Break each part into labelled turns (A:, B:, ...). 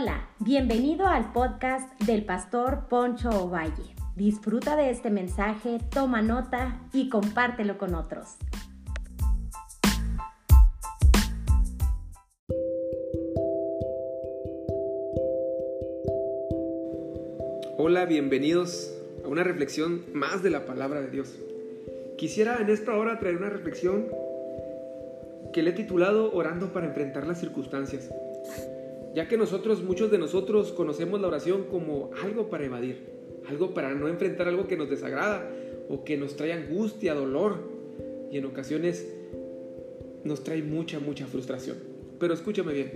A: Hola, bienvenido al podcast del pastor Poncho Ovalle. Disfruta de este mensaje, toma nota y compártelo con otros.
B: Hola, bienvenidos a una reflexión más de la palabra de Dios. Quisiera en esta hora traer una reflexión que le he titulado Orando para enfrentar las circunstancias ya que nosotros, muchos de nosotros conocemos la oración como algo para evadir, algo para no enfrentar algo que nos desagrada o que nos trae angustia, dolor y en ocasiones nos trae mucha, mucha frustración. Pero escúchame bien,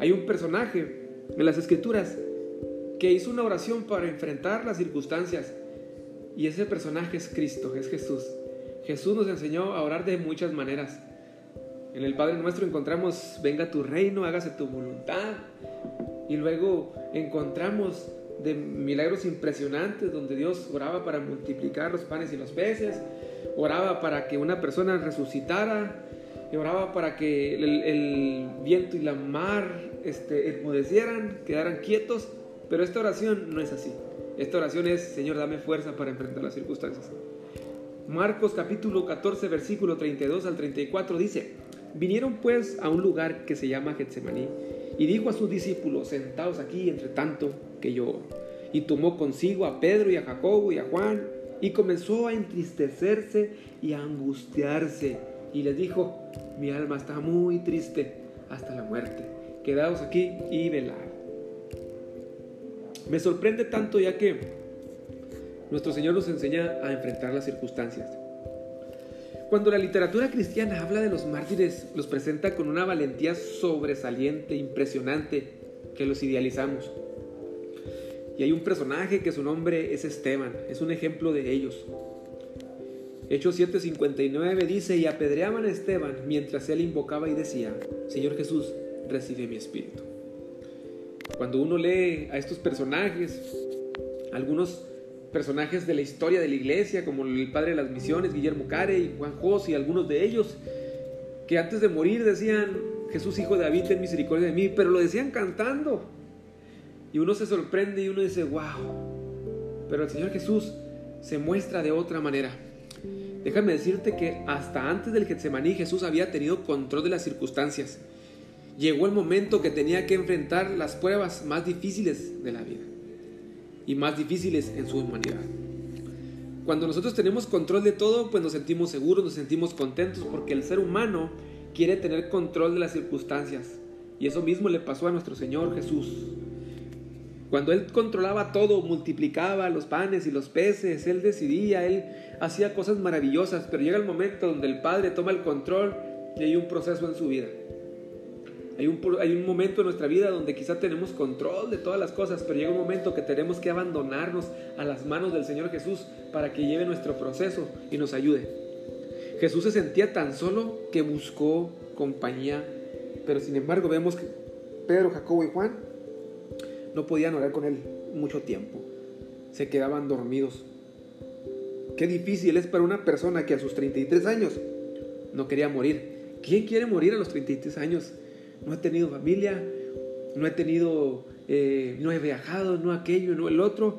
B: hay un personaje en las escrituras que hizo una oración para enfrentar las circunstancias y ese personaje es Cristo, es Jesús. Jesús nos enseñó a orar de muchas maneras. En el Padre nuestro encontramos, venga tu reino, hágase tu voluntad. Y luego encontramos de milagros impresionantes donde Dios oraba para multiplicar los panes y los peces, oraba para que una persona resucitara, oraba para que el, viento y la mar este, quedaran quietos, pero esta oración no es así. Esta oración es, Señor, dame fuerza para enfrentar las circunstancias. Marcos capítulo 14, versículo 32 al 34 dice, Vinieron pues a un lugar que se llama Getsemaní y dijo a sus discípulos, sentaos aquí entre tanto que yo. Y tomó consigo a Pedro y a Jacobo y a Juan y comenzó a entristecerse y a angustiarse. Y les dijo, mi alma está muy triste hasta la muerte. Quedaos aquí y velad. Me sorprende tanto ya que nuestro Señor nos enseña a enfrentar las circunstancias. Cuando la literatura cristiana habla de los mártires, los presenta con una valentía sobresaliente, impresionante, que los idealizamos. Y hay un personaje que su nombre es Esteban, es un ejemplo de ellos. Hechos 7:59 dice, y apedreaban a Esteban mientras él invocaba y decía, Señor Jesús, recibe mi espíritu. Cuando uno lee a estos personajes, algunos personajes de la historia de la iglesia, como el padre de las misiones, Guillermo Care y Juan Jos y algunos de ellos, que antes de morir decían, Jesús hijo de David, ten misericordia de mí, pero lo decían cantando. Y uno se sorprende y uno dice, wow, pero el Señor Jesús se muestra de otra manera. Déjame decirte que hasta antes del Getsemaní Jesús había tenido control de las circunstancias. Llegó el momento que tenía que enfrentar las pruebas más difíciles de la vida y más difíciles en su humanidad. Cuando nosotros tenemos control de todo, pues nos sentimos seguros, nos sentimos contentos, porque el ser humano quiere tener control de las circunstancias. Y eso mismo le pasó a nuestro Señor Jesús. Cuando Él controlaba todo, multiplicaba los panes y los peces, Él decidía, Él hacía cosas maravillosas, pero llega el momento donde el Padre toma el control y hay un proceso en su vida. Hay un, hay un momento en nuestra vida donde quizá tenemos control de todas las cosas, pero llega un momento que tenemos que abandonarnos a las manos del Señor Jesús para que lleve nuestro proceso y nos ayude. Jesús se sentía tan solo que buscó compañía, pero sin embargo vemos que Pedro, Jacobo y Juan no podían orar con él mucho tiempo. Se quedaban dormidos. Qué difícil es para una persona que a sus 33 años no quería morir. ¿Quién quiere morir a los 33 años? No he tenido familia, no he tenido, eh, no he viajado, no aquello, no el otro.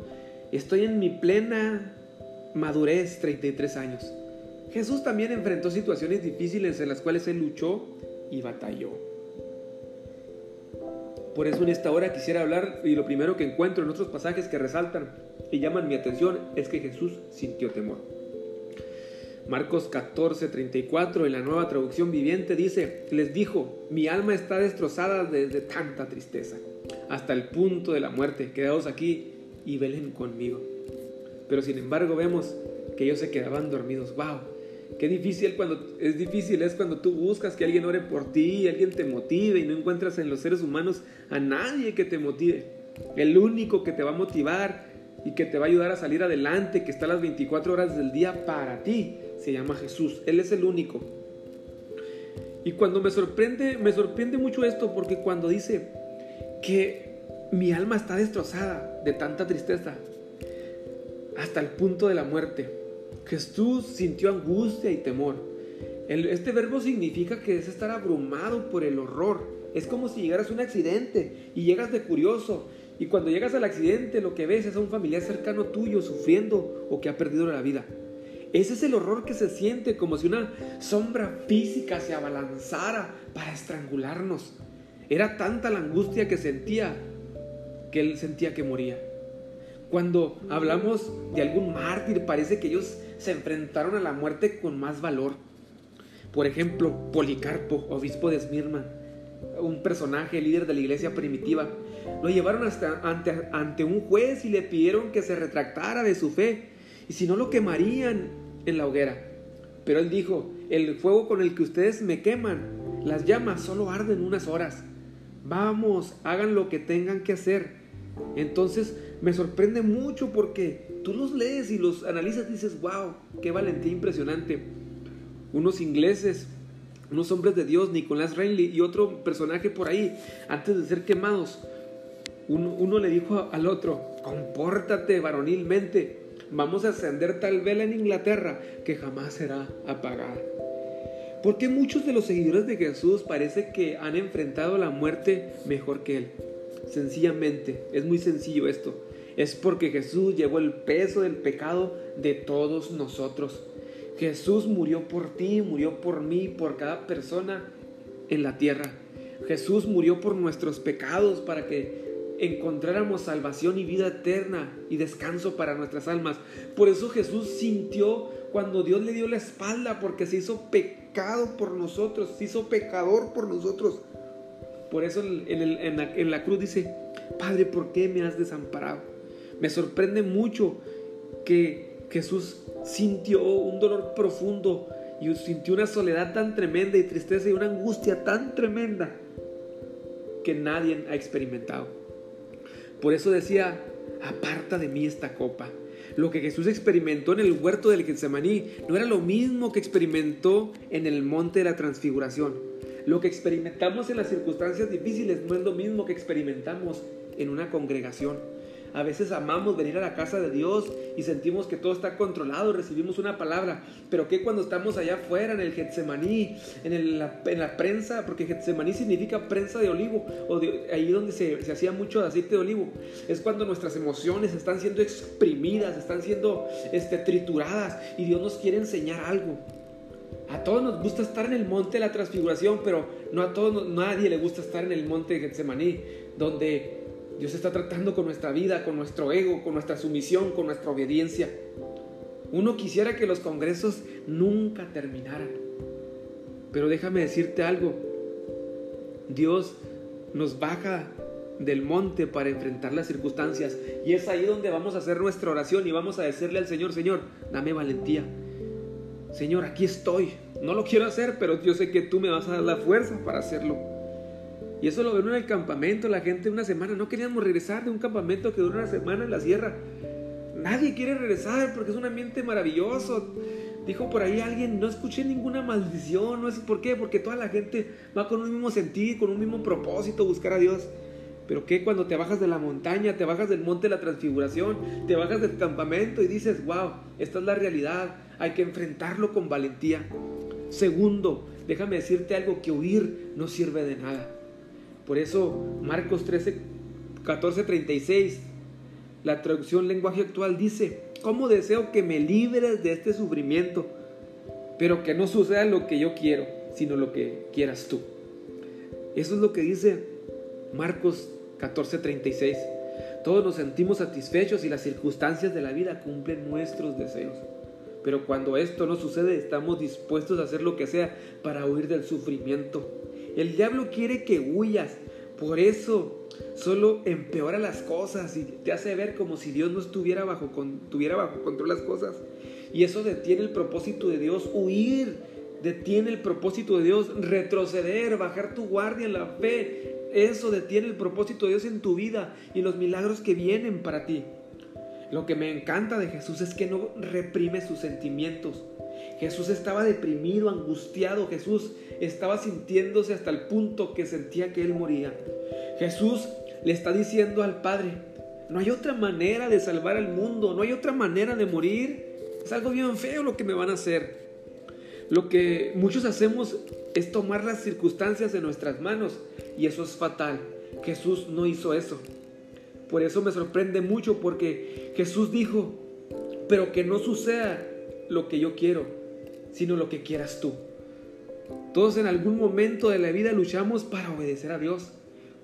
B: Estoy en mi plena madurez, 33 años. Jesús también enfrentó situaciones difíciles en las cuales él luchó y batalló. Por eso en esta hora quisiera hablar y lo primero que encuentro en otros pasajes que resaltan y llaman mi atención es que Jesús sintió temor. Marcos 14, 34 en la nueva traducción viviente dice, les dijo, mi alma está destrozada desde tanta tristeza, hasta el punto de la muerte, quedaos aquí y velen conmigo. Pero sin embargo vemos que ellos se quedaban dormidos. ¡Wow! Qué difícil cuando es difícil es cuando tú buscas que alguien ore por ti, alguien te motive y no encuentras en los seres humanos a nadie que te motive. El único que te va a motivar y que te va a ayudar a salir adelante, que está las 24 horas del día para ti, se llama Jesús. Él es el único. Y cuando me sorprende, me sorprende mucho esto porque cuando dice que mi alma está destrozada de tanta tristeza hasta el punto de la muerte, Jesús sintió angustia y temor. este verbo significa que es estar abrumado por el horror, es como si llegaras a un accidente y llegas de curioso. Y cuando llegas al accidente lo que ves es a un familiar cercano tuyo sufriendo o que ha perdido la vida. Ese es el horror que se siente como si una sombra física se abalanzara para estrangularnos. Era tanta la angustia que sentía que él sentía que moría. Cuando hablamos de algún mártir, parece que ellos se enfrentaron a la muerte con más valor. Por ejemplo, Policarpo, obispo de Esmirna, un personaje líder de la iglesia primitiva, lo llevaron hasta ante, ante un juez y le pidieron que se retractara de su fe, y si no lo quemarían en la hoguera. Pero él dijo, el fuego con el que ustedes me queman, las llamas solo arden unas horas. Vamos, hagan lo que tengan que hacer entonces me sorprende mucho porque tú los lees y los analizas y dices, wow, qué valentía impresionante. Unos ingleses, unos hombres de Dios, Nicolás Reinley y otro personaje por ahí, antes de ser quemados, uno, le dijo al otro, compórtate varonilmente, vamos a encender tal vela en Inglaterra que jamás será apagada. Porque muchos de los seguidores de Jesús parece que han enfrentado la muerte mejor que él. Sencillamente, es muy sencillo esto. Es porque Jesús llevó el peso del pecado de todos nosotros. Jesús murió por ti, murió por mí, por cada persona en la tierra. Jesús murió por nuestros pecados para que encontráramos salvación y vida eterna y descanso para nuestras almas. Por eso Jesús sintió cuando Dios le dio la espalda porque se hizo pecado por nosotros, se hizo pecador por nosotros. Por eso en, la, cruz dice, Padre, ¿por qué me has desamparado? Me sorprende mucho que Jesús sintió un dolor profundo y sintió una soledad tan tremenda y tristeza y una angustia tan tremenda que nadie ha experimentado. Por eso decía, aparta de mí esta copa. Lo que Jesús experimentó en el huerto del Getsemaní no era lo mismo que experimentó en el monte de la transfiguración. Lo que experimentamos en las circunstancias difíciles no es lo mismo que experimentamos en una congregación. A veces amamos venir a la casa de Dios y sentimos que todo está controlado, recibimos una palabra, pero ¿qué cuando estamos allá afuera en el Getsemaní, en, la, prensa? Porque Getsemaní significa prensa de olivo, o ahí donde se, hacía mucho aceite de olivo. Es cuando nuestras emociones están siendo exprimidas, están siendo este, trituradas y Dios nos quiere enseñar algo. A todos nos gusta estar en el monte de la transfiguración, pero no a todos, nadie le gusta estar en el monte de Getsemaní, donde Dios está tratando con nuestra vida, con nuestro ego, con nuestra sumisión, con nuestra obediencia. Uno quisiera que los congresos nunca terminaran. Pero déjame decirte algo. Dios nos baja del monte para enfrentar las circunstancias. Y es ahí donde vamos a hacer nuestra oración y vamos a decirle al Señor, Señor, dame valentía. Señor, aquí estoy. No lo quiero hacer, pero yo sé que tú me vas a dar la fuerza para hacerlo. Y eso lo vieron en el campamento, la gente una semana. No queríamos regresar de un campamento que dura una semana en la sierra. Nadie quiere regresar porque es un ambiente maravilloso. Dijo por ahí alguien, no escuché ninguna maldición. No sé por qué, porque toda la gente va con un mismo sentido, con un mismo propósito, buscar a Dios. Pero ¿qué cuando te bajas de la montaña, te bajas del monte de la transfiguración, te bajas del campamento y dices, wow, esta es la realidad, hay que enfrentarlo con valentía. Segundo, déjame decirte algo, que huir no sirve de nada. Por eso Marcos 13, 14, 36, la traducción lenguaje actual dice, ¿cómo deseo que me libres de este sufrimiento? Pero que no suceda lo que yo quiero, sino lo que quieras tú. Eso es lo que dice Marcos 14:36. Todos nos sentimos satisfechos y las circunstancias de la vida cumplen nuestros deseos. Pero cuando esto no sucede, estamos dispuestos a hacer lo que sea para huir del sufrimiento. El diablo quiere que huyas. Por eso solo empeora las cosas y te hace ver como si Dios no estuviera bajo, tuviera bajo control las cosas. Y eso detiene el propósito de Dios, huir. Detiene el propósito de Dios, retroceder, bajar tu guardia en la fe, eso detiene el propósito de Dios en tu vida y los milagros que vienen para ti. Lo que me encanta de Jesús es que no reprime sus sentimientos. Jesús estaba deprimido, angustiado. Jesús estaba sintiéndose hasta el punto que sentía que él moría. Jesús le está diciendo al Padre, no hay otra manera de salvar al mundo, no hay otra manera de morir. Es algo bien feo lo que me van a hacer. Lo que muchos hacemos es tomar las circunstancias en nuestras manos y eso es fatal. Jesús no hizo eso. Por eso me sorprende mucho porque Jesús dijo, pero que no suceda lo que yo quiero, sino lo que quieras tú. Todos en algún momento de la vida luchamos para obedecer a Dios.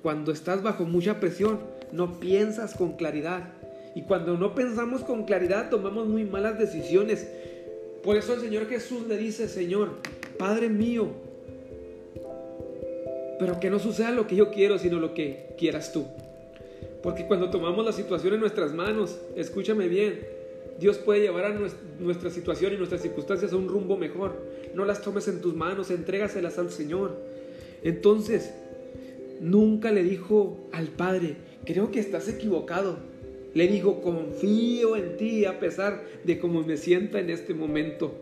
B: Cuando estás bajo mucha presión, no piensas con claridad. Y cuando no pensamos con claridad, tomamos muy malas decisiones. Por eso el Señor Jesús le dice, Señor, Padre mío, pero que no suceda lo que yo quiero, sino lo que quieras tú. Porque cuando tomamos la situación en nuestras manos, escúchame bien, Dios puede llevar a nuestra situación y nuestras circunstancias a un rumbo mejor. No las tomes en tus manos, entrégaselas al Señor. Entonces, nunca le dijo al Padre, creo que estás equivocado. Le dijo, confío en ti a pesar de cómo me sienta en este momento.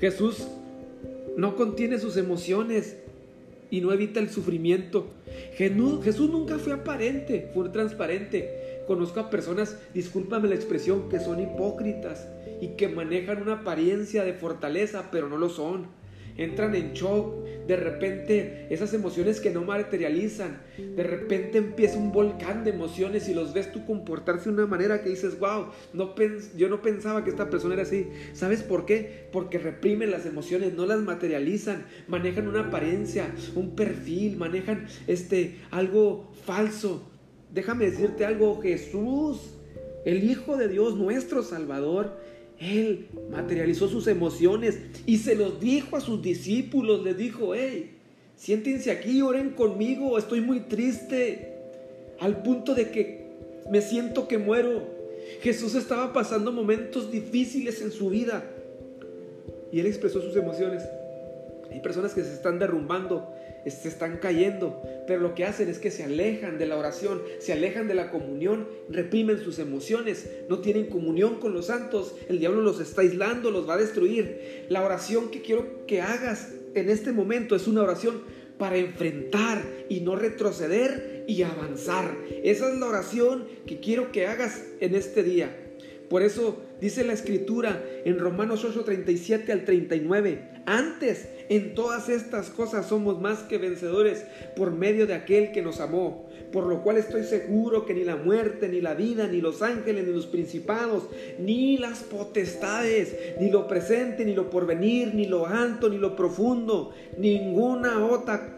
B: Jesús no contiene sus emociones y no evita el sufrimiento. Jesús nunca fue aparente, fue transparente. Conozco a personas, discúlpame la expresión, que son hipócritas y que manejan una apariencia de fortaleza, pero no lo son. Entran en shock, de repente esas emociones que no materializan, de repente empieza un volcán de emociones y los ves tú comportarse de una manera que dices, wow, no yo no pensaba que esta persona era así. ¿Sabes por qué? Porque reprimen las emociones, no las materializan, manejan una apariencia, un perfil, manejan este algo falso, Déjame decirte algo, Jesús, el Hijo de Dios, nuestro Salvador, Él materializó sus emociones y se los dijo a sus discípulos, les dijo, hey, siéntense aquí, oren conmigo, estoy muy triste, al punto de que me siento que muero. Jesús estaba pasando momentos difíciles en su vida y Él expresó sus emociones. Hay personas que se están derrumbando, se están cayendo, pero lo que hacen es que se alejan de la oración, se alejan de la comunión, reprimen sus emociones, no tienen comunión con los santos, el diablo los está aislando, los va a destruir. La oración que quiero que hagas en este momento es una oración para enfrentar y no retroceder y avanzar. Esa es la oración que quiero que hagas en este día. Por eso dice la escritura en Romanos 8, 37 al 39, antes en todas estas cosas somos más que vencedores por medio de aquel que nos amó, por lo cual estoy seguro que ni la muerte, ni la vida, ni los ángeles, ni los principados, ni las potestades, ni lo presente, ni lo porvenir, ni lo alto, ni lo profundo, ninguna otra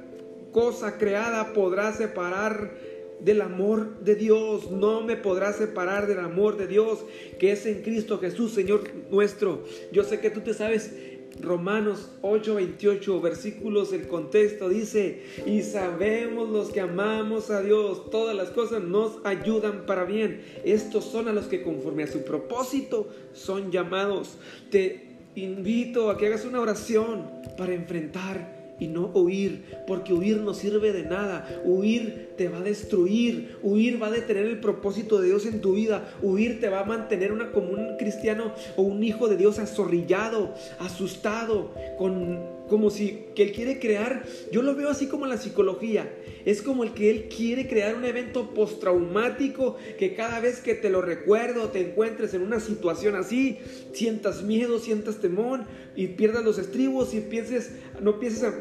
B: cosa creada podrá separar del amor de Dios. No me podrá separar del amor de Dios que es en Cristo Jesús, Señor nuestro. Yo sé que tú te sabes Romanos 8:28, versículos, el contexto dice, y sabemos los que amamos a Dios, todas las cosas nos ayudan para bien. Estos son a los que conforme a su propósito son llamados. Te invito a que hagas una oración para enfrentar y no huir, porque huir no sirve de nada. Huir te va a destruir, huir va a detener el propósito de Dios en tu vida, huir te va a mantener una, como un cristiano o un hijo de Dios azorrillado, asustado, con como si que él quiere crear, yo lo veo así como la psicología, es como el que él quiere crear un evento postraumático que cada vez que te lo recuerdo, te encuentres en una situación así, sientas miedo, sientas temor y pierdas los estribos y pienses, no pienses a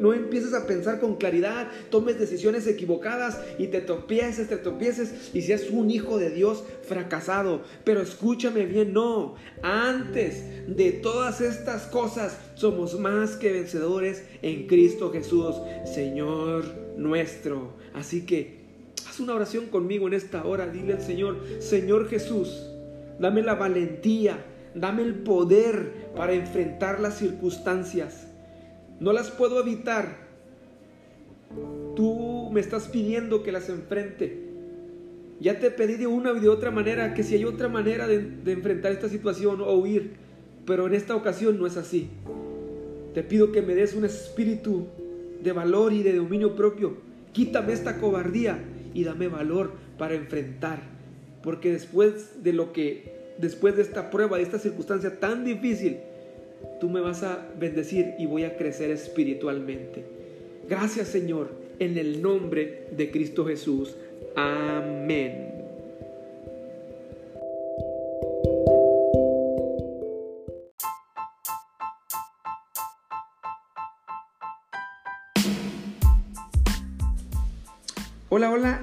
B: no empieces a pensar con claridad, tomes decisiones equivocadas y te tropieces, te tropieces y seas un hijo de Dios fracasado. Pero escúchame bien, no. Antes de todas estas cosas somos más que vencedores en Cristo Jesús, Señor nuestro. Así que haz una oración conmigo en esta hora. Dile al Señor, Señor Jesús, dame la valentía, dame el poder para enfrentar las circunstancias no las puedo evitar. Tú me estás pidiendo que las enfrente. Ya te pedí de una y de otra manera que si hay otra manera de, enfrentar esta situación o huir, pero en esta ocasión no es así. Te pido que me des un espíritu de valor y de dominio propio. Quítame esta cobardía y dame valor para enfrentar. Porque después de lo que, después de esta prueba, de esta circunstancia tan difícil, tú me vas a bendecir y voy a crecer espiritualmente. Gracias Señor, en el nombre de Cristo Jesús. Amén. Hola, hola,